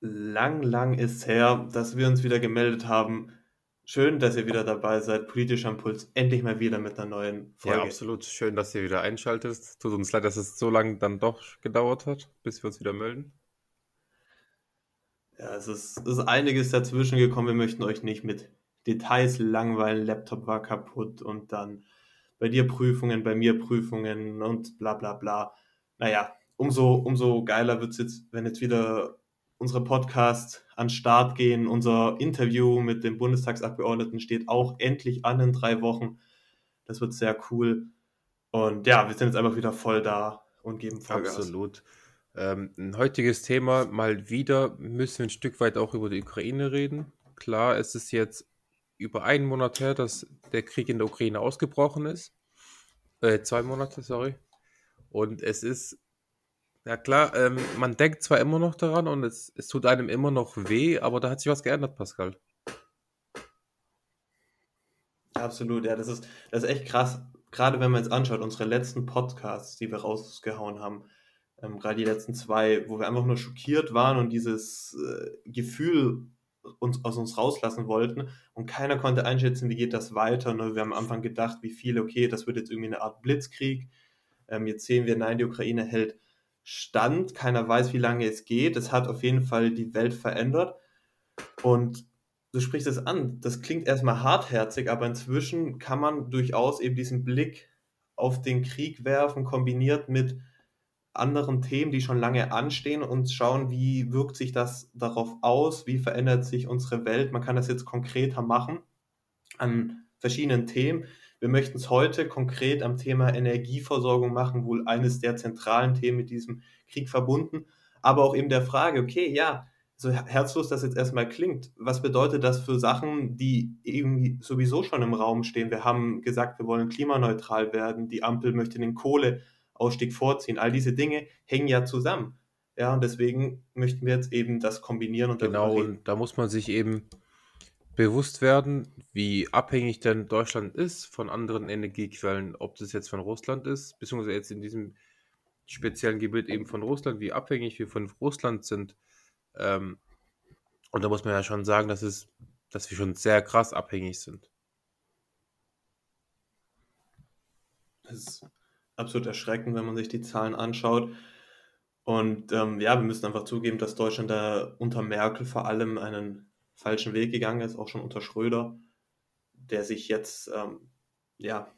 lang, lang ist her, dass wir uns wieder gemeldet haben. Schön, dass ihr wieder dabei seid. Politischer Impuls, endlich mal wieder mit einer neuen Folge. Ja, absolut. Schön, dass ihr wieder einschaltet. Tut uns leid, dass es so lange dann doch gedauert hat, bis wir uns wieder melden. Ja, es ist, es ist einiges dazwischen gekommen. Wir möchten euch nicht mit Details langweilen. Laptop war kaputt und dann bei dir Prüfungen, bei mir Prüfungen und bla bla bla. Naja, umso, umso geiler wird es jetzt, wenn jetzt wieder unsere Podcast an Start gehen. Unser Interview mit dem Bundestagsabgeordneten steht auch endlich an in drei Wochen. Das wird sehr cool. Und ja, wir sind jetzt einfach wieder voll da und geben Vollgas. Absolut. Ähm, ein heutiges Thema, mal wieder müssen wir ein Stück weit auch über die Ukraine reden. Klar, es ist jetzt über einen Monat her, dass der Krieg in der Ukraine ausgebrochen ist. Äh, zwei Monate, sorry. Und es ist ja klar, ähm, man denkt zwar immer noch daran und es, es tut einem immer noch weh, aber da hat sich was geändert, Pascal. Absolut, ja, das ist, das ist echt krass. Gerade wenn man jetzt anschaut, unsere letzten Podcasts, die wir rausgehauen haben, ähm, gerade die letzten zwei, wo wir einfach nur schockiert waren und dieses äh, Gefühl uns, aus uns rauslassen wollten und keiner konnte einschätzen, wie geht das weiter. Ne? Wir haben am Anfang gedacht, wie viele, okay, das wird jetzt irgendwie eine Art Blitzkrieg. Ähm, jetzt sehen wir, nein, die Ukraine hält Stand. Keiner weiß, wie lange es geht. Es hat auf jeden Fall die Welt verändert. Und du sprichst es an. Das klingt erstmal hartherzig, aber inzwischen kann man durchaus eben diesen Blick auf den Krieg werfen, kombiniert mit anderen Themen, die schon lange anstehen und schauen, wie wirkt sich das darauf aus, wie verändert sich unsere Welt. Man kann das jetzt konkreter machen an verschiedenen Themen. Wir möchten es heute konkret am Thema Energieversorgung machen, wohl eines der zentralen Themen mit diesem Krieg verbunden, aber auch eben der Frage, okay, ja, so herzlos das jetzt erstmal klingt, was bedeutet das für Sachen, die irgendwie sowieso schon im Raum stehen? Wir haben gesagt, wir wollen klimaneutral werden, die Ampel möchte den Kohleausstieg vorziehen. All diese Dinge hängen ja zusammen. Ja, und deswegen möchten wir jetzt eben das kombinieren und Genau, und da muss man sich eben bewusst werden, wie abhängig denn Deutschland ist von anderen Energiequellen, ob das jetzt von Russland ist, beziehungsweise jetzt in diesem speziellen Gebiet eben von Russland, wie abhängig wir von Russland sind. Ähm, und da muss man ja schon sagen, dass, es, dass wir schon sehr krass abhängig sind. Das ist absolut erschreckend, wenn man sich die Zahlen anschaut. Und ähm, ja, wir müssen einfach zugeben, dass Deutschland da unter Merkel vor allem einen falschen Weg gegangen ist, auch schon unter Schröder, der sich jetzt ähm, ja,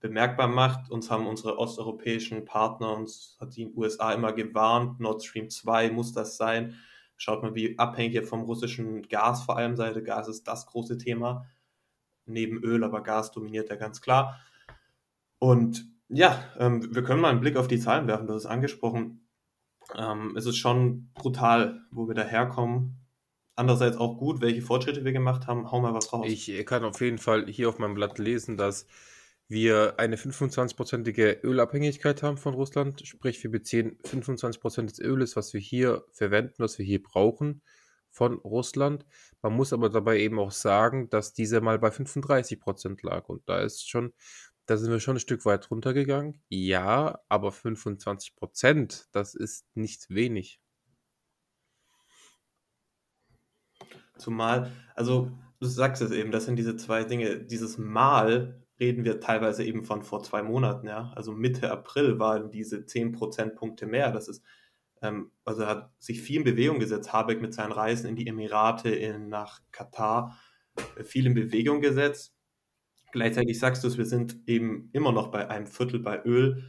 bemerkbar macht. Uns haben unsere osteuropäischen Partner, uns hat die USA immer gewarnt, Nord Stream 2 muss das sein. Schaut mal, wie abhängig ihr vom russischen Gas vor allem seid. Gas ist das große Thema. Neben Öl, aber Gas dominiert ja ganz klar. Und ja, ähm, wir können mal einen Blick auf die Zahlen werfen, hast es angesprochen. Ähm, es ist schon brutal, wo wir daherkommen andererseits auch gut, welche Fortschritte wir gemacht haben. Hau mal was raus. Ich kann auf jeden Fall hier auf meinem Blatt lesen, dass wir eine 25-prozentige Ölabhängigkeit haben von Russland. Sprich, wir beziehen 25% des Öles, was wir hier verwenden, was wir hier brauchen, von Russland. Man muss aber dabei eben auch sagen, dass diese mal bei 35% lag. Und da ist schon, da sind wir schon ein Stück weit runtergegangen. Ja, aber 25%, das ist nicht wenig. Zumal, also du sagst es eben, das sind diese zwei Dinge. Dieses Mal reden wir teilweise eben von vor zwei Monaten, ja. Also Mitte April waren diese 10 Prozentpunkte mehr. Das ist, ähm, also hat sich viel in Bewegung gesetzt. Habeck mit seinen Reisen in die Emirate, in, nach Katar, äh, viel in Bewegung gesetzt. Gleichzeitig sagst du es, wir sind eben immer noch bei einem Viertel bei Öl.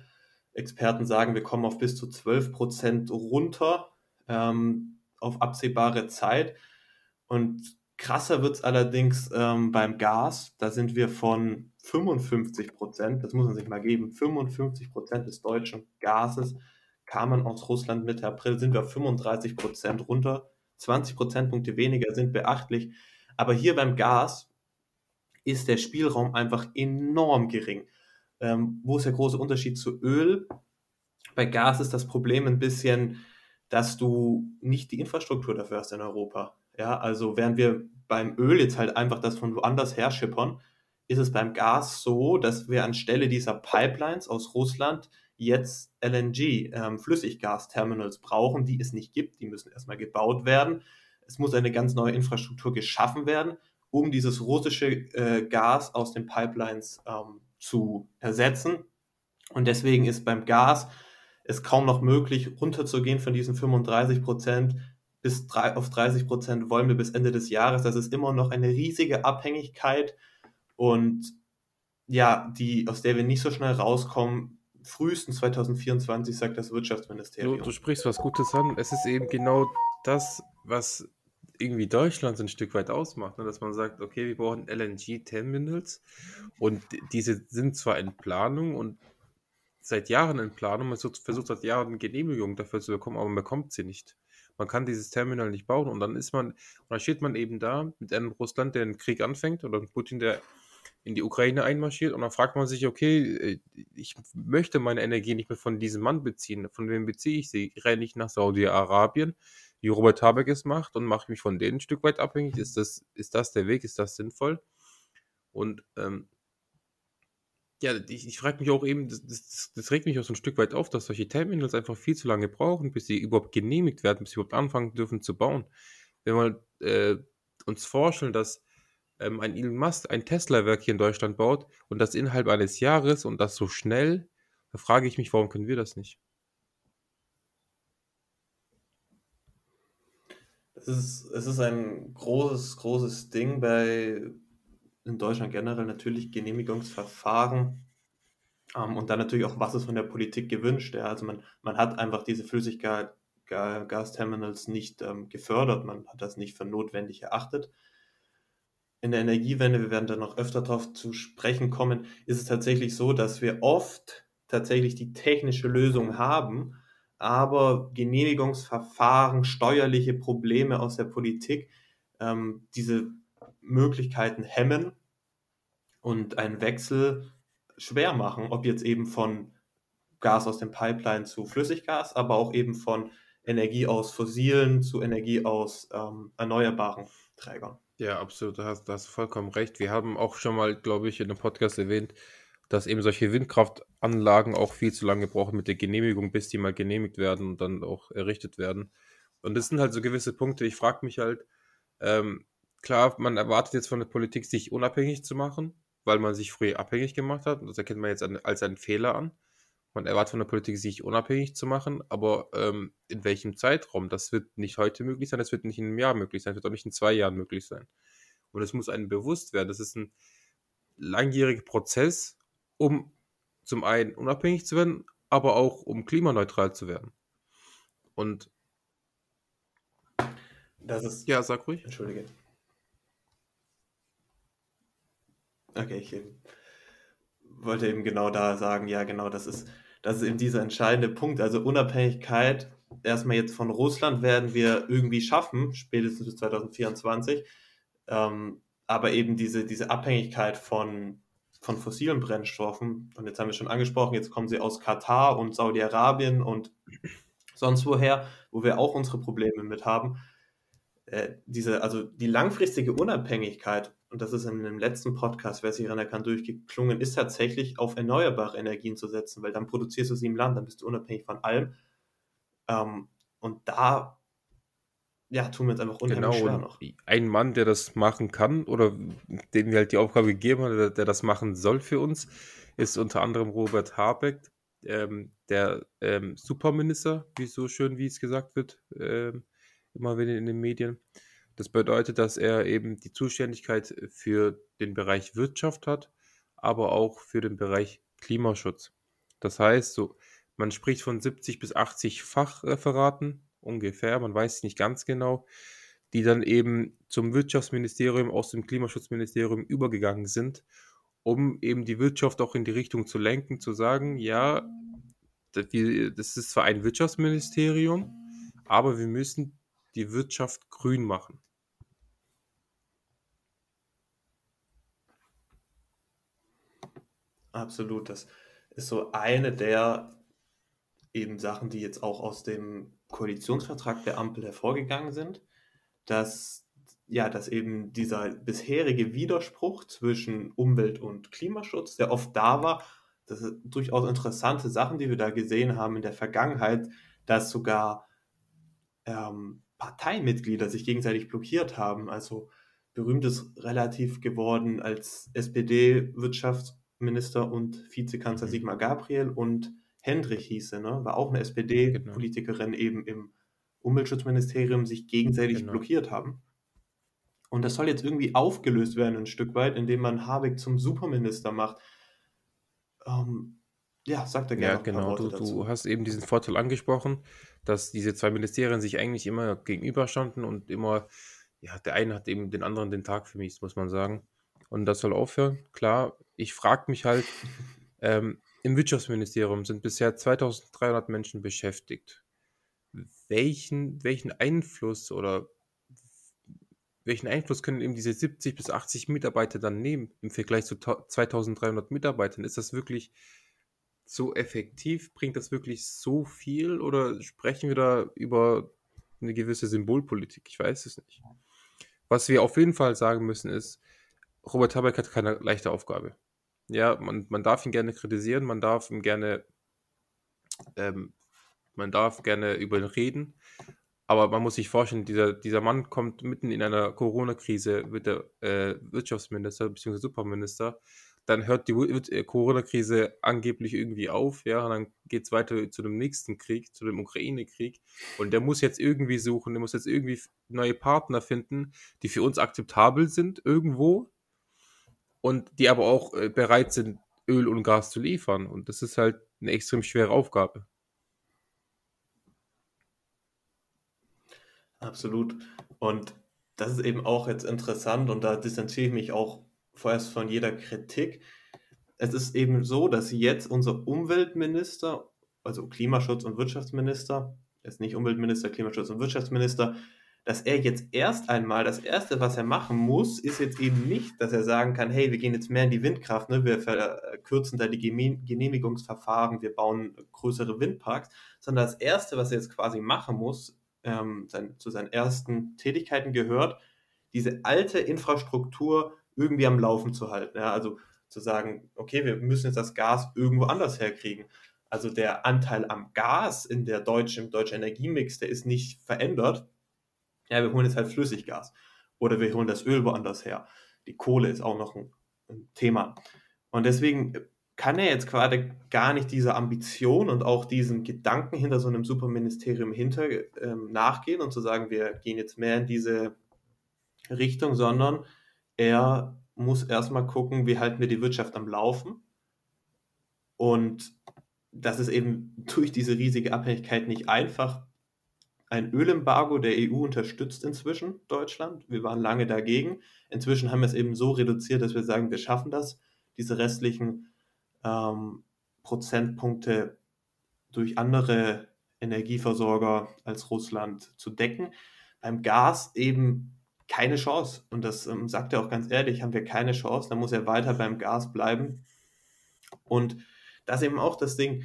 Experten sagen, wir kommen auf bis zu 12 Prozent runter ähm, auf absehbare Zeit. Und krasser wird es allerdings ähm, beim Gas. Da sind wir von 55 Prozent, das muss man sich mal geben, 55 Prozent des deutschen Gases kamen aus Russland Mitte April, sind wir auf 35 Prozent runter. 20 Prozentpunkte weniger sind beachtlich. Aber hier beim Gas ist der Spielraum einfach enorm gering. Ähm, wo ist der große Unterschied zu Öl? Bei Gas ist das Problem ein bisschen, dass du nicht die Infrastruktur dafür hast in Europa. Ja, also während wir beim Öl jetzt halt einfach das von woanders her schippern, ist es beim Gas so, dass wir anstelle dieser Pipelines aus Russland jetzt LNG, ähm, Flüssiggasterminals brauchen, die es nicht gibt. Die müssen erstmal gebaut werden. es muss eine ganz neue Infrastruktur geschaffen werden, um dieses russische äh, Gas aus den Pipelines ähm, zu ersetzen. Und deswegen ist beim Gas es kaum noch möglich, runterzugehen von diesen 35 Prozent bis drei, auf 30 Prozent wollen wir bis Ende des Jahres. Das ist immer noch eine riesige Abhängigkeit und ja, die, aus der wir nicht so schnell rauskommen. Frühestens 2024, sagt das Wirtschaftsministerium. Du, du sprichst was Gutes an. Es ist eben genau das, was irgendwie Deutschland ein Stück weit ausmacht, ne? dass man sagt, okay, wir brauchen LNG-Terminals und diese sind zwar in Planung und seit Jahren in Planung, man versucht seit Jahren Genehmigung dafür zu bekommen, aber man bekommt sie nicht. Man kann dieses Terminal nicht bauen und dann ist man, dann steht man eben da mit einem Russland, der einen Krieg anfängt oder Putin, der in die Ukraine einmarschiert und dann fragt man sich, okay, äh, ich möchte meine Energie nicht mehr von diesem Mann beziehen. Von wem beziehe ich sie? Renne ich nach Saudi-Arabien, wie Robert Habeck es macht und mache mich von denen ein Stück weit abhängig? Ist das, ist das der Weg? Ist das sinnvoll? Und ähm, ja, ich, ich frage mich auch eben, das, das, das, regt mich auch so ein Stück weit auf, dass solche Terminals einfach viel zu lange brauchen, bis sie überhaupt genehmigt werden, bis sie überhaupt anfangen dürfen zu bauen. Wenn wir äh, uns vorstellen, dass ähm, ein Elon Musk ein Tesla-Werk hier in Deutschland baut und das innerhalb eines Jahres und das so schnell, da frage ich mich, warum können wir das nicht? Es ist, es ist ein großes, großes Ding bei in Deutschland generell natürlich Genehmigungsverfahren ähm, und dann natürlich auch, was ist von der Politik gewünscht. Ja? Also man, man hat einfach diese Flüssiggasterminals nicht ähm, gefördert, man hat das nicht für notwendig erachtet. In der Energiewende, wir werden da noch öfter darauf zu sprechen kommen, ist es tatsächlich so, dass wir oft tatsächlich die technische Lösung haben, aber Genehmigungsverfahren, steuerliche Probleme aus der Politik ähm, diese Möglichkeiten hemmen und einen Wechsel schwer machen, ob jetzt eben von Gas aus dem Pipeline zu Flüssiggas, aber auch eben von Energie aus fossilen zu Energie aus ähm, erneuerbaren Trägern. Ja, absolut, da hast, du hast vollkommen recht. Wir haben auch schon mal, glaube ich, in einem Podcast erwähnt, dass eben solche Windkraftanlagen auch viel zu lange brauchen mit der Genehmigung, bis die mal genehmigt werden und dann auch errichtet werden. Und das sind halt so gewisse Punkte. Ich frage mich halt, ähm, klar, man erwartet jetzt von der Politik, sich unabhängig zu machen, weil man sich früher abhängig gemacht hat. Das erkennt man jetzt als einen Fehler an. Man erwartet von der Politik, sich unabhängig zu machen, aber ähm, in welchem Zeitraum? Das wird nicht heute möglich sein, das wird nicht in einem Jahr möglich sein, das wird auch nicht in zwei Jahren möglich sein. Und es muss einem bewusst werden, das ist ein langjähriger Prozess, um zum einen unabhängig zu werden, aber auch um klimaneutral zu werden. Und das ist. Ja, sag ruhig. Entschuldige. Okay, ich wollte eben genau da sagen, ja, genau, das ist, das ist eben dieser entscheidende Punkt. Also Unabhängigkeit, erstmal jetzt von Russland werden wir irgendwie schaffen, spätestens bis 2024. Ähm, aber eben diese, diese Abhängigkeit von, von fossilen Brennstoffen, und jetzt haben wir schon angesprochen, jetzt kommen sie aus Katar und Saudi-Arabien und sonst woher, wo wir auch unsere Probleme mit haben. Äh, diese, also die langfristige Unabhängigkeit und das ist in dem letzten Podcast, wer sich erinnern kann, durchgeklungen, ist tatsächlich auf erneuerbare Energien zu setzen, weil dann produzierst du sie im Land, dann bist du unabhängig von allem. Ähm, und da ja, tun wir uns einfach unheimlich genau, schwer noch. Ein Mann, der das machen kann oder dem wir halt die Aufgabe gegeben haben, der, der das machen soll für uns, ist unter anderem Robert Habeck, ähm, der ähm, Superminister, wie so schön, wie es gesagt wird, ähm, immer wieder in den Medien. Das bedeutet, dass er eben die Zuständigkeit für den Bereich Wirtschaft hat, aber auch für den Bereich Klimaschutz. Das heißt, so, man spricht von 70 bis 80 Fachreferaten ungefähr, man weiß nicht ganz genau, die dann eben zum Wirtschaftsministerium aus dem Klimaschutzministerium übergegangen sind, um eben die Wirtschaft auch in die Richtung zu lenken, zu sagen, ja, das ist zwar ein Wirtschaftsministerium, aber wir müssen die Wirtschaft grün machen. Absolut. Das ist so eine der eben Sachen, die jetzt auch aus dem Koalitionsvertrag der Ampel hervorgegangen sind, dass ja, dass eben dieser bisherige Widerspruch zwischen Umwelt- und Klimaschutz, der oft da war, das sind durchaus interessante Sachen, die wir da gesehen haben in der Vergangenheit, dass sogar ähm, Parteimitglieder sich gegenseitig blockiert haben. Also berühmt ist relativ geworden als SPD-Wirtschaftsminister und Vizekanzler mhm. Sigmar Gabriel und Hendrich hieße, ne? war auch eine SPD-Politikerin genau. eben im Umweltschutzministerium, sich gegenseitig genau. blockiert haben. Und das soll jetzt irgendwie aufgelöst werden, ein Stück weit, indem man Habeck zum Superminister macht. Ähm, ja, sagt er gerne. Ja, genau. Du, du, hast eben diesen Vorteil angesprochen, dass diese zwei Ministerien sich eigentlich immer gegenüberstanden und immer, ja, der eine hat eben den anderen den Tag vermisst, muss man sagen. Und das soll aufhören. Klar, ich frage mich halt, ähm, im Wirtschaftsministerium sind bisher 2300 Menschen beschäftigt. Welchen, welchen Einfluss oder welchen Einfluss können eben diese 70 bis 80 Mitarbeiter dann nehmen im Vergleich zu 2300 Mitarbeitern? Ist das wirklich so effektiv? Bringt das wirklich so viel oder sprechen wir da über eine gewisse Symbolpolitik? Ich weiß es nicht. Was wir auf jeden Fall sagen müssen ist, Robert Habeck hat keine leichte Aufgabe. Ja, man, man darf ihn gerne kritisieren, man darf ihn gerne, ähm, man darf gerne über ihn reden, aber man muss sich vorstellen, dieser, dieser Mann kommt mitten in einer Corona-Krise, wird der äh, Wirtschaftsminister bzw. Superminister dann hört die äh, Corona-Krise angeblich irgendwie auf, ja, und dann geht es weiter zu dem nächsten Krieg, zu dem Ukraine-Krieg. Und der muss jetzt irgendwie suchen, der muss jetzt irgendwie neue Partner finden, die für uns akzeptabel sind irgendwo und die aber auch äh, bereit sind, Öl und Gas zu liefern. Und das ist halt eine extrem schwere Aufgabe. Absolut. Und das ist eben auch jetzt interessant und da distanziere ich mich auch vorerst von jeder Kritik. Es ist eben so, dass jetzt unser Umweltminister, also Klimaschutz- und Wirtschaftsminister, ist nicht Umweltminister, Klimaschutz- und Wirtschaftsminister, dass er jetzt erst einmal, das Erste, was er machen muss, ist jetzt eben nicht, dass er sagen kann, hey, wir gehen jetzt mehr in die Windkraft, ne? wir verkürzen da die Genehmigungsverfahren, wir bauen größere Windparks, sondern das Erste, was er jetzt quasi machen muss, ähm, sein, zu seinen ersten Tätigkeiten gehört, diese alte Infrastruktur irgendwie am Laufen zu halten. Ja? Also zu sagen, okay, wir müssen jetzt das Gas irgendwo anders herkriegen. Also der Anteil am Gas in der deutschen, im deutschen Energiemix, der ist nicht verändert. Ja, wir holen jetzt halt Flüssiggas oder wir holen das Öl woanders her. Die Kohle ist auch noch ein, ein Thema. Und deswegen kann er jetzt gerade gar nicht dieser Ambition und auch diesen Gedanken hinter so einem Superministerium hinter ähm, nachgehen und zu sagen, wir gehen jetzt mehr in diese Richtung, sondern er muss erstmal gucken, wie halten wir die Wirtschaft am Laufen. Und das ist eben durch diese riesige Abhängigkeit nicht einfach. Ein Ölembargo der EU unterstützt inzwischen Deutschland. Wir waren lange dagegen. Inzwischen haben wir es eben so reduziert, dass wir sagen, wir schaffen das, diese restlichen ähm, Prozentpunkte durch andere Energieversorger als Russland zu decken. Beim Gas eben keine Chance. Und das ähm, sagt er auch ganz ehrlich, haben wir keine Chance. Dann muss er weiter beim Gas bleiben. Und das ist eben auch das Ding,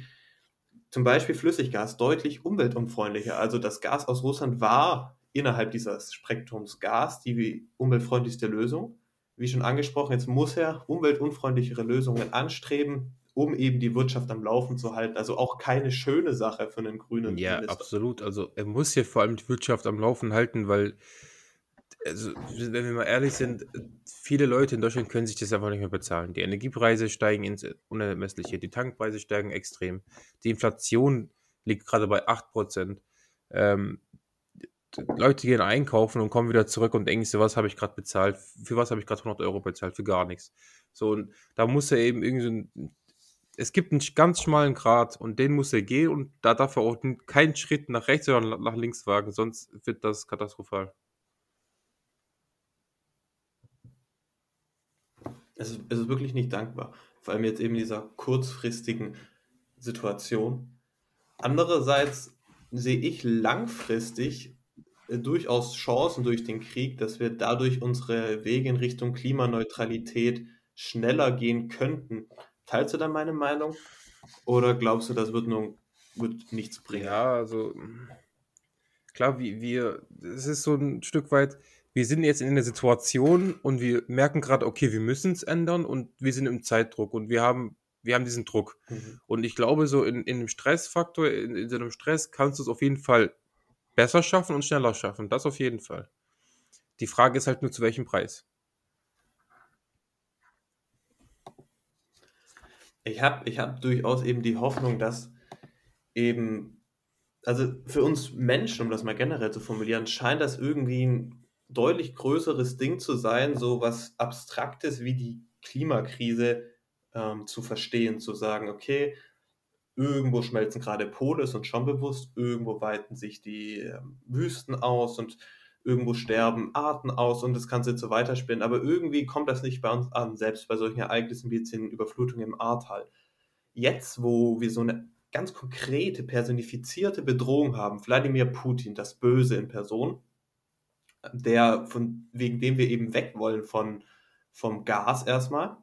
zum Beispiel Flüssiggas, deutlich umweltunfreundlicher. Also das Gas aus Russland war innerhalb dieses Spektrums Gas die umweltfreundlichste Lösung. Wie schon angesprochen, jetzt muss er umweltunfreundlichere Lösungen anstreben, um eben die Wirtschaft am Laufen zu halten. Also auch keine schöne Sache für einen grünen Ja, Minister. absolut. Also er muss ja vor allem die Wirtschaft am Laufen halten, weil also, wenn wir mal ehrlich sind, viele Leute in Deutschland können sich das einfach nicht mehr bezahlen. Die Energiepreise steigen ins Unermessliche, die Tankpreise steigen extrem. Die Inflation liegt gerade bei 8%. Ähm, Leute gehen einkaufen und kommen wieder zurück und denken sich, was habe ich gerade bezahlt? Für was habe ich gerade 100 Euro bezahlt? Für gar nichts. So, und da muss er eben irgendwie so ein, es gibt einen ganz schmalen Grat und den muss er gehen und da darf er auch keinen Schritt nach rechts oder nach links wagen, sonst wird das katastrophal. Es ist, es ist wirklich nicht dankbar. Vor allem jetzt eben in dieser kurzfristigen Situation. Andererseits sehe ich langfristig äh, durchaus Chancen durch den Krieg, dass wir dadurch unsere Wege in Richtung Klimaneutralität schneller gehen könnten. Teilst du da meine Meinung? Oder glaubst du, das wird, nur, wird nichts bringen? Ja, also klar, wie wir, es ist so ein Stück weit, wir sind jetzt in einer Situation und wir merken gerade, okay, wir müssen es ändern und wir sind im Zeitdruck und wir haben, wir haben diesen Druck. Mhm. Und ich glaube, so in, in einem Stressfaktor, in, in so einem Stress kannst du es auf jeden Fall besser schaffen und schneller schaffen. Das auf jeden Fall. Die Frage ist halt nur, zu welchem Preis. Ich habe ich hab durchaus eben die Hoffnung, dass eben, also für uns Menschen, um das mal generell zu formulieren, scheint das irgendwie ein deutlich größeres Ding zu sein, so was Abstraktes wie die Klimakrise ähm, zu verstehen, zu sagen, okay, irgendwo schmelzen gerade Pole, ist uns schon bewusst, irgendwo weiten sich die ähm, Wüsten aus und irgendwo sterben Arten aus und das sich so weiterspinnen. Aber irgendwie kommt das nicht bei uns an, selbst bei solchen Ereignissen wie jetzt den Überflutungen im Ahrtal. Jetzt, wo wir so eine ganz konkrete, personifizierte Bedrohung haben, Wladimir Putin, das Böse in Person, der, von, wegen dem wir eben weg wollen von, vom Gas erstmal,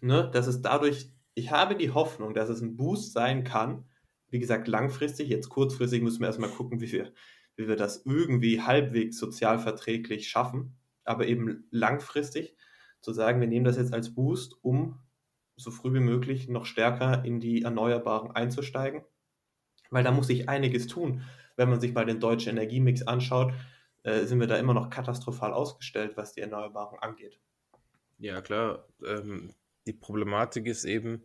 ne, dass es dadurch, ich habe die Hoffnung, dass es ein Boost sein kann, wie gesagt, langfristig, jetzt kurzfristig müssen wir erstmal gucken, wie wir wie wir das irgendwie halbwegs sozial verträglich schaffen, aber eben langfristig zu sagen, wir nehmen das jetzt als Boost, um so früh wie möglich noch stärker in die Erneuerbaren einzusteigen. Weil da muss sich einiges tun. Wenn man sich mal den deutschen Energiemix anschaut, äh, sind wir da immer noch katastrophal ausgestellt, was die Erneuerbaren angeht. Ja, klar. Ähm, die Problematik ist eben,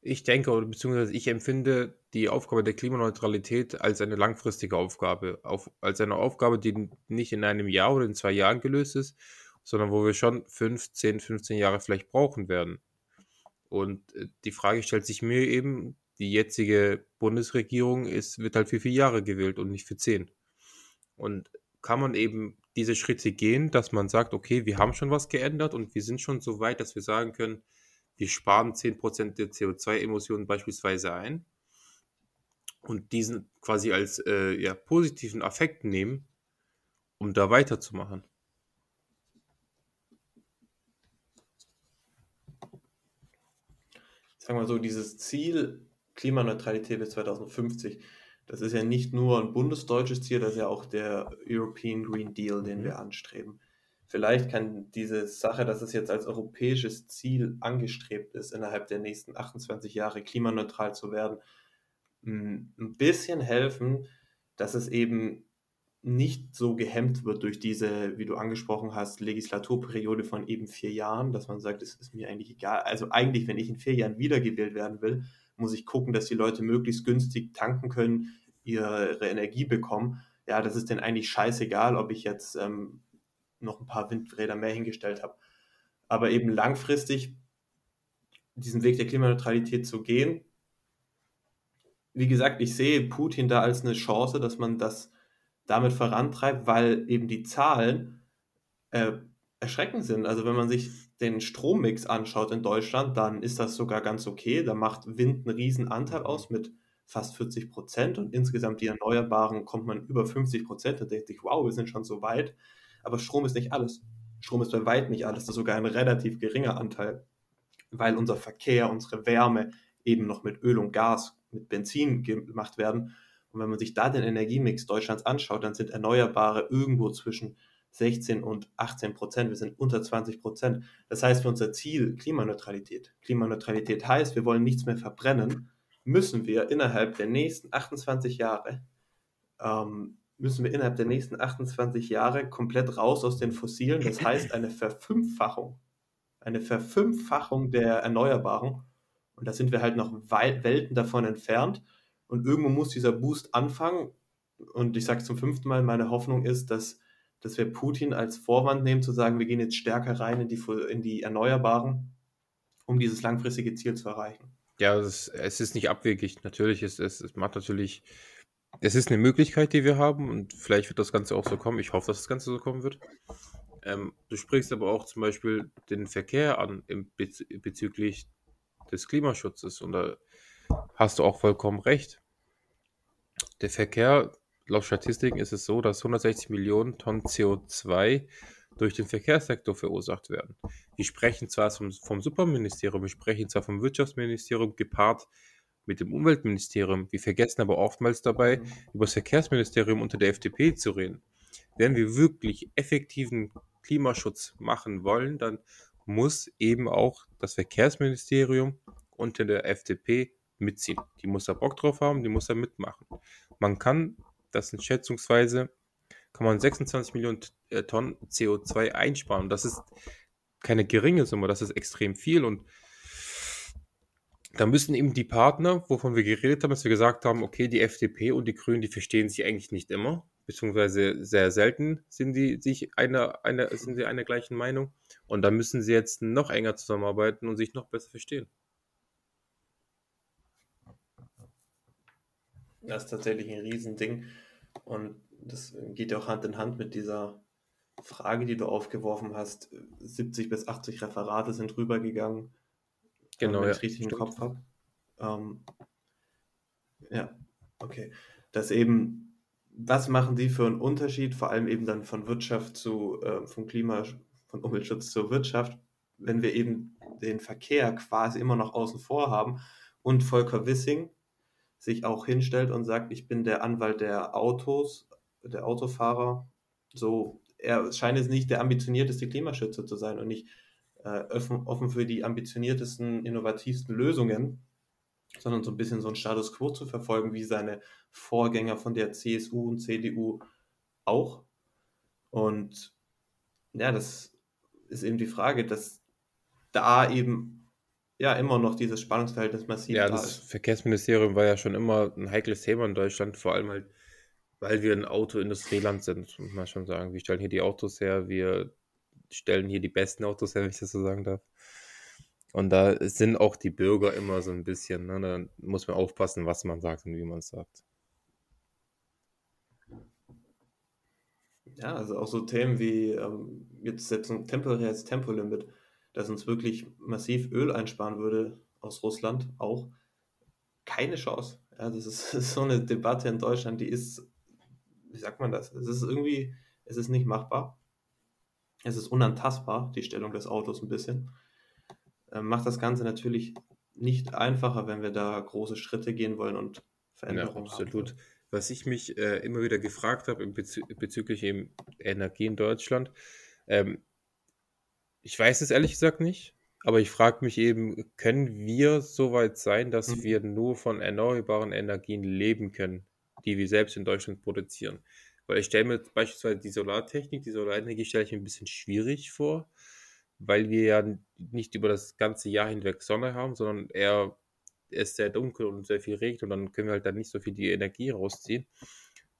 ich denke, oder beziehungsweise ich empfinde die Aufgabe der Klimaneutralität als eine langfristige Aufgabe, auf, als eine Aufgabe, die nicht in einem Jahr oder in zwei Jahren gelöst ist, sondern wo wir schon 5, 10, 15 Jahre vielleicht brauchen werden. Und äh, die Frage stellt sich mir eben, die jetzige Bundesregierung ist, wird halt für vier Jahre gewählt und nicht für zehn. Und kann man eben diese Schritte gehen, dass man sagt, okay, wir haben schon was geändert und wir sind schon so weit, dass wir sagen können, wir sparen 10% der CO2-Emissionen beispielsweise ein und diesen quasi als äh, ja, positiven Affekt nehmen, um da weiterzumachen. Sagen wir so, dieses Ziel Klimaneutralität bis 2050, das ist ja nicht nur ein bundesdeutsches Ziel, das ist ja auch der European Green Deal, den mhm. wir anstreben vielleicht kann diese Sache, dass es jetzt als europäisches Ziel angestrebt ist, innerhalb der nächsten 28 Jahre klimaneutral zu werden, ein bisschen helfen, dass es eben nicht so gehemmt wird durch diese, wie du angesprochen hast, Legislaturperiode von eben vier Jahren, dass man sagt, es ist mir eigentlich egal. Also eigentlich, wenn ich in vier Jahren wiedergewählt werden will, muss ich gucken, dass die Leute möglichst günstig tanken können, ihre Energie bekommen. Ja, das ist denn eigentlich scheißegal, ob ich jetzt ähm, noch ein paar Windräder mehr hingestellt habe. Aber eben langfristig diesen Weg der Klimaneutralität zu gehen. Wie gesagt, ich sehe Putin da als eine Chance, dass man das damit vorantreibt, weil eben die Zahlen äh, erschreckend sind. Also wenn man sich den Strommix anschaut in Deutschland, dann ist das sogar ganz okay. Da macht Wind einen riesen Anteil aus mit fast 40 Prozent und insgesamt die Erneuerbaren kommt man über 50 Prozent. Da denkt sich, wow, wir sind schon so weit. Aber Strom ist nicht alles. Strom ist bei weitem nicht alles. Das ist sogar ein relativ geringer Anteil, weil unser Verkehr, unsere Wärme eben noch mit Öl und Gas, mit Benzin gemacht werden. Und wenn man sich da den Energiemix Deutschlands anschaut, dann sind Erneuerbare irgendwo zwischen 16 und 18 Prozent. Wir sind unter 20 Prozent. Das heißt, für unser Ziel Klimaneutralität, Klimaneutralität heißt, wir wollen nichts mehr verbrennen, müssen wir innerhalb der nächsten 28 Jahre ähm, müssen wir innerhalb der nächsten 28 Jahre komplett raus aus den Fossilen. Das heißt eine Verfünffachung, eine Verfünffachung der Erneuerbaren. Und da sind wir halt noch Welten davon entfernt. Und irgendwo muss dieser Boost anfangen. Und ich sage zum fünften Mal, meine Hoffnung ist, dass, dass wir Putin als Vorwand nehmen, zu sagen, wir gehen jetzt stärker rein in die, in die Erneuerbaren, um dieses langfristige Ziel zu erreichen. Ja, es, es ist nicht abwegig. Natürlich ist es, es macht natürlich es ist eine Möglichkeit, die wir haben und vielleicht wird das Ganze auch so kommen. Ich hoffe, dass das Ganze so kommen wird. Ähm, du sprichst aber auch zum Beispiel den Verkehr an im, bez bezüglich des Klimaschutzes und da hast du auch vollkommen recht. Der Verkehr, laut Statistiken ist es so, dass 160 Millionen Tonnen CO2 durch den Verkehrssektor verursacht werden. Wir sprechen zwar vom, vom Superministerium, wir sprechen zwar vom Wirtschaftsministerium gepaart mit dem Umweltministerium. Wir vergessen aber oftmals dabei, mhm. über das Verkehrsministerium unter der FDP zu reden. Wenn wir wirklich effektiven Klimaschutz machen wollen, dann muss eben auch das Verkehrsministerium unter der FDP mitziehen. Die muss da Bock drauf haben, die muss da mitmachen. Man kann, das sind schätzungsweise, kann man 26 Millionen äh, Tonnen CO2 einsparen. Das ist keine geringe Summe, das ist extrem viel und da müssen eben die Partner, wovon wir geredet haben, dass wir gesagt haben, okay, die FDP und die Grünen, die verstehen sich eigentlich nicht immer, beziehungsweise sehr selten sind die sich einer, einer, sind sie einer gleichen Meinung. Und da müssen sie jetzt noch enger zusammenarbeiten und sich noch besser verstehen. Das ist tatsächlich ein Riesending. Und das geht ja auch Hand in Hand mit dieser Frage, die du aufgeworfen hast. 70 bis 80 Referate sind rübergegangen Genau, wenn ja, ich richtig stimmt. im Kopf habe. Ähm, ja, okay. Das eben, was machen die für einen Unterschied, vor allem eben dann von Wirtschaft zu, äh, vom Klima, von Umweltschutz zur Wirtschaft, wenn wir eben den Verkehr quasi immer noch außen vor haben und Volker Wissing sich auch hinstellt und sagt, ich bin der Anwalt der Autos, der Autofahrer, so, er scheint jetzt nicht der ambitionierteste Klimaschützer zu sein und nicht äh, offen, offen für die ambitioniertesten, innovativsten Lösungen, sondern so ein bisschen so ein Status quo zu verfolgen, wie seine Vorgänger von der CSU und CDU auch. Und ja, das ist eben die Frage, dass da eben ja immer noch dieses Spannungsverhältnis massiv ja, da das ist. Verkehrsministerium war ja schon immer ein heikles Thema in Deutschland, vor allem halt, weil wir ein Autoindustrieland sind, muss man schon sagen. Wir stellen hier die Autos her, wir stellen hier die besten Autos her, wenn ich das so sagen darf. Und da sind auch die Bürger immer so ein bisschen, ne? da muss man aufpassen, was man sagt und wie man es sagt. Ja, also auch so Themen wie ähm, jetzt setzen temporäres Tempolimit, das uns wirklich massiv Öl einsparen würde aus Russland, auch keine Chance. Ja, das ist, das ist so eine Debatte in Deutschland, die ist, wie sagt man das? Es ist irgendwie, es ist nicht machbar. Es ist unantastbar, die Stellung des Autos ein bisschen. Ähm, macht das Ganze natürlich nicht einfacher, wenn wir da große Schritte gehen wollen und Veränderungen ja, absolut. Haben. Was ich mich äh, immer wieder gefragt habe bezü bezüglich eben Energie in Deutschland, ähm, ich weiß es ehrlich gesagt nicht, aber ich frage mich eben, können wir so weit sein, dass mhm. wir nur von erneuerbaren Energien leben können, die wir selbst in Deutschland produzieren? Weil ich stelle mir beispielsweise die Solartechnik, die Solarenergie stelle ich mir ein bisschen schwierig vor, weil wir ja nicht über das ganze Jahr hinweg Sonne haben, sondern eher es ist sehr dunkel und sehr viel regnet und dann können wir halt dann nicht so viel die Energie rausziehen.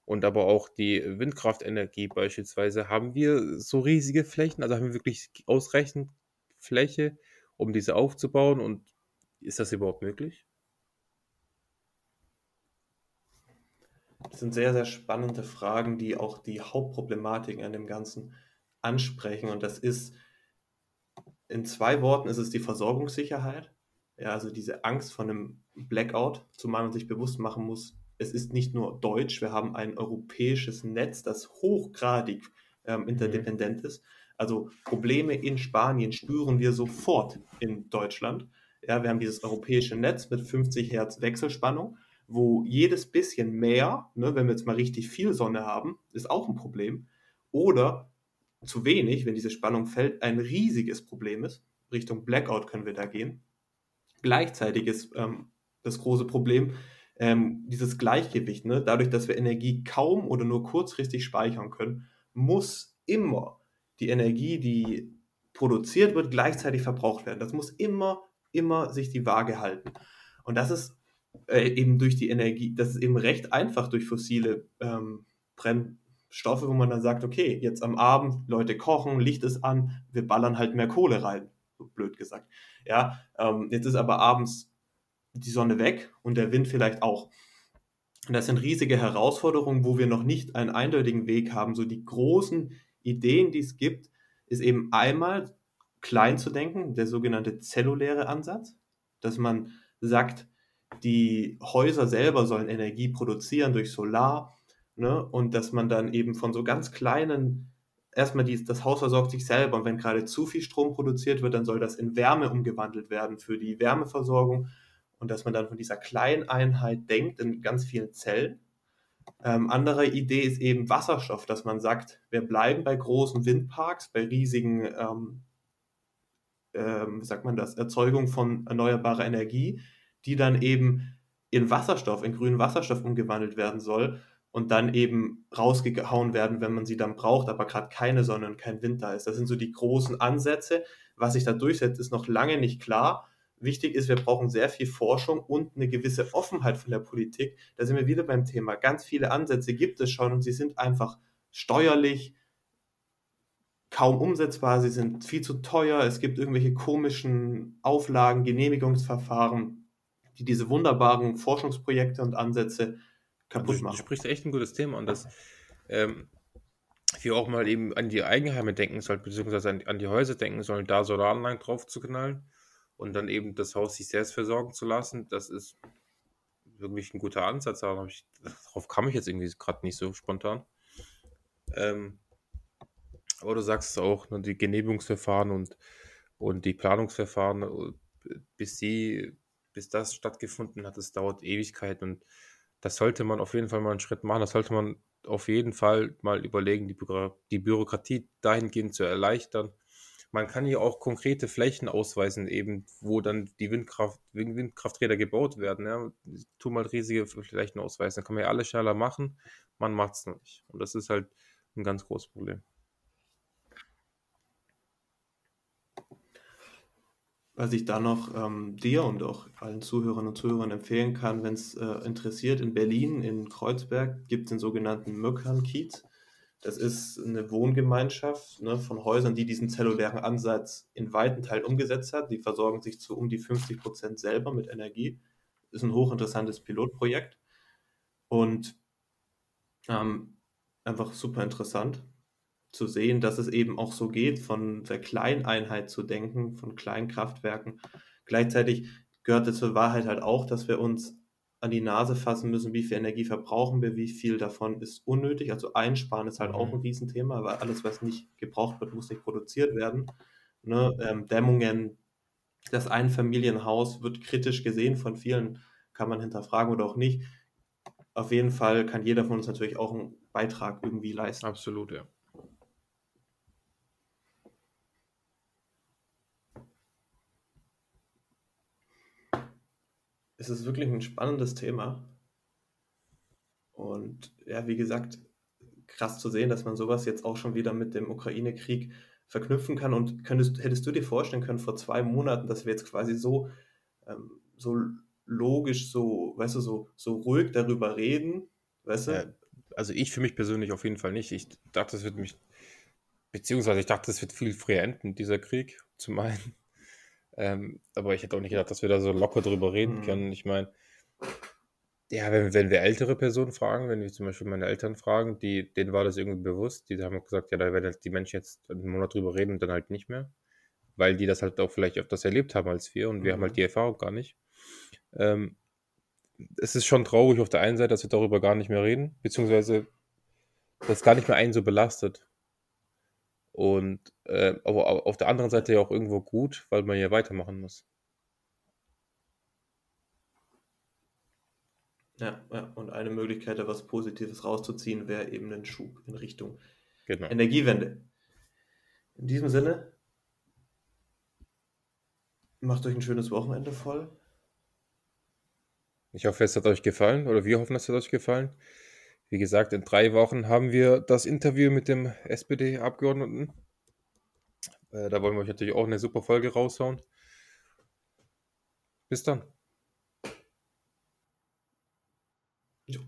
Und aber auch die Windkraftenergie beispielsweise, haben wir so riesige Flächen, also haben wir wirklich ausreichend Fläche, um diese aufzubauen und ist das überhaupt möglich? Das sind sehr, sehr spannende Fragen, die auch die Hauptproblematiken an dem Ganzen ansprechen. Und das ist, in zwei Worten ist es die Versorgungssicherheit. Ja, also diese Angst vor einem Blackout, zumal man sich bewusst machen muss, es ist nicht nur deutsch, wir haben ein europäisches Netz, das hochgradig ähm, mhm. interdependent mhm. ist. Also Probleme in Spanien spüren wir sofort in Deutschland. Ja, wir haben dieses europäische Netz mit 50 Hertz Wechselspannung wo jedes bisschen mehr, ne, wenn wir jetzt mal richtig viel Sonne haben, ist auch ein Problem. Oder zu wenig, wenn diese Spannung fällt, ein riesiges Problem ist. Richtung Blackout können wir da gehen. Gleichzeitig ist ähm, das große Problem ähm, dieses Gleichgewicht. Ne? Dadurch, dass wir Energie kaum oder nur kurzfristig speichern können, muss immer die Energie, die produziert wird, gleichzeitig verbraucht werden. Das muss immer, immer sich die Waage halten. Und das ist äh, eben durch die Energie, das ist eben recht einfach durch fossile ähm, Brennstoffe, wo man dann sagt, okay, jetzt am Abend, Leute kochen, Licht ist an, wir ballern halt mehr Kohle rein, so blöd gesagt. Ja, ähm, jetzt ist aber abends die Sonne weg und der Wind vielleicht auch. Und das sind riesige Herausforderungen, wo wir noch nicht einen eindeutigen Weg haben. So die großen Ideen, die es gibt, ist eben einmal klein zu denken, der sogenannte zelluläre Ansatz, dass man sagt, die Häuser selber sollen Energie produzieren durch Solar ne? und dass man dann eben von so ganz kleinen, erstmal die, das Haus versorgt sich selber und wenn gerade zu viel Strom produziert wird, dann soll das in Wärme umgewandelt werden für die Wärmeversorgung und dass man dann von dieser kleinen Einheit denkt in ganz vielen Zellen. Ähm, andere Idee ist eben Wasserstoff, dass man sagt, wir bleiben bei großen Windparks, bei riesigen, ähm, ähm, sagt man das, Erzeugung von erneuerbarer Energie, die dann eben in Wasserstoff, in grünen Wasserstoff umgewandelt werden soll und dann eben rausgehauen werden, wenn man sie dann braucht, aber gerade keine Sonne und kein Wind da ist. Das sind so die großen Ansätze. Was sich da durchsetzt, ist noch lange nicht klar. Wichtig ist, wir brauchen sehr viel Forschung und eine gewisse Offenheit von der Politik. Da sind wir wieder beim Thema. Ganz viele Ansätze gibt es schon und sie sind einfach steuerlich kaum umsetzbar, sie sind viel zu teuer, es gibt irgendwelche komischen Auflagen, Genehmigungsverfahren, die diese wunderbaren Forschungsprojekte und Ansätze kaputt machen. Du, sprichst echt ein gutes Thema und dass ähm, wir auch mal eben an die Eigenheime denken sollen, beziehungsweise an, an die Häuser denken sollen, da Solaranlagen drauf zu knallen und dann eben das Haus sich selbst versorgen zu lassen. Das ist wirklich ein guter Ansatz. Darauf, ich, darauf kam ich jetzt irgendwie gerade nicht so spontan. Ähm, aber du sagst es auch, ne, die Genehmigungsverfahren und, und die Planungsverfahren, äh, bis sie, bis das stattgefunden hat, das dauert Ewigkeit und das sollte man auf jeden Fall mal einen Schritt machen. Das sollte man auf jeden Fall mal überlegen, die, Bü die Bürokratie dahingehend zu erleichtern. Man kann hier auch konkrete Flächen ausweisen, eben wo dann die Windkraft, Windkrafträder gebaut werden. Ja. Tu mal riesige Flächen ausweisen. Dann kann man ja alles schneller machen. Man macht es noch nicht. Und das ist halt ein ganz großes Problem. Was ich da noch ähm, dir und auch allen Zuhörern und Zuhörern empfehlen kann, wenn es äh, interessiert, in Berlin, in Kreuzberg, gibt es den sogenannten Möckern-Kiez. Das ist eine Wohngemeinschaft ne, von Häusern, die diesen zellulären Ansatz in weiten Teilen umgesetzt hat. Die versorgen sich zu um die 50 Prozent selber mit Energie. Ist ein hochinteressantes Pilotprojekt und ähm, einfach super interessant zu sehen, dass es eben auch so geht, von der Kleineinheit zu denken, von kleinen Kraftwerken. Gleichzeitig gehört es zur Wahrheit halt auch, dass wir uns an die Nase fassen müssen, wie viel Energie verbrauchen wir, wie viel davon ist unnötig. Also einsparen ist halt mhm. auch ein Riesenthema, weil alles, was nicht gebraucht wird, muss nicht produziert werden. Ne? Ähm, Dämmungen, das Einfamilienhaus wird kritisch gesehen von vielen, kann man hinterfragen oder auch nicht. Auf jeden Fall kann jeder von uns natürlich auch einen Beitrag irgendwie leisten. Absolut, ja. Es ist wirklich ein spannendes Thema. Und ja, wie gesagt, krass zu sehen, dass man sowas jetzt auch schon wieder mit dem Ukraine-Krieg verknüpfen kann. Und könntest, hättest du dir vorstellen können vor zwei Monaten, dass wir jetzt quasi so, ähm, so logisch, so, weißt du, so, so ruhig darüber reden, weißt du? Ja, also ich für mich persönlich auf jeden Fall nicht. Ich dachte, es wird mich, beziehungsweise ich dachte, es wird viel früher enden, dieser Krieg, zum einen. Ähm, aber ich hätte auch nicht gedacht, dass wir da so locker drüber reden mhm. können. Ich meine, ja, wenn, wenn wir ältere Personen fragen, wenn wir zum Beispiel meine Eltern fragen, die, denen war das irgendwie bewusst, die haben gesagt, ja, da werden die Menschen jetzt einen Monat drüber reden und dann halt nicht mehr, weil die das halt auch vielleicht öfters erlebt haben als wir und wir mhm. haben halt mhm. die Erfahrung gar nicht. Ähm, es ist schon traurig auf der einen Seite, dass wir darüber gar nicht mehr reden, beziehungsweise das gar nicht mehr einen so belastet. Und äh, aber auf der anderen Seite ja auch irgendwo gut, weil man ja weitermachen muss. Ja, ja, und eine Möglichkeit, da was Positives rauszuziehen, wäre eben ein Schub in Richtung genau. Energiewende. In diesem Sinne, macht euch ein schönes Wochenende voll. Ich hoffe, es hat euch gefallen oder wir hoffen, es hat euch gefallen. Wie gesagt, in drei Wochen haben wir das Interview mit dem SPD-Abgeordneten. Äh, da wollen wir euch natürlich auch eine super Folge raushauen. Bis dann. Jo.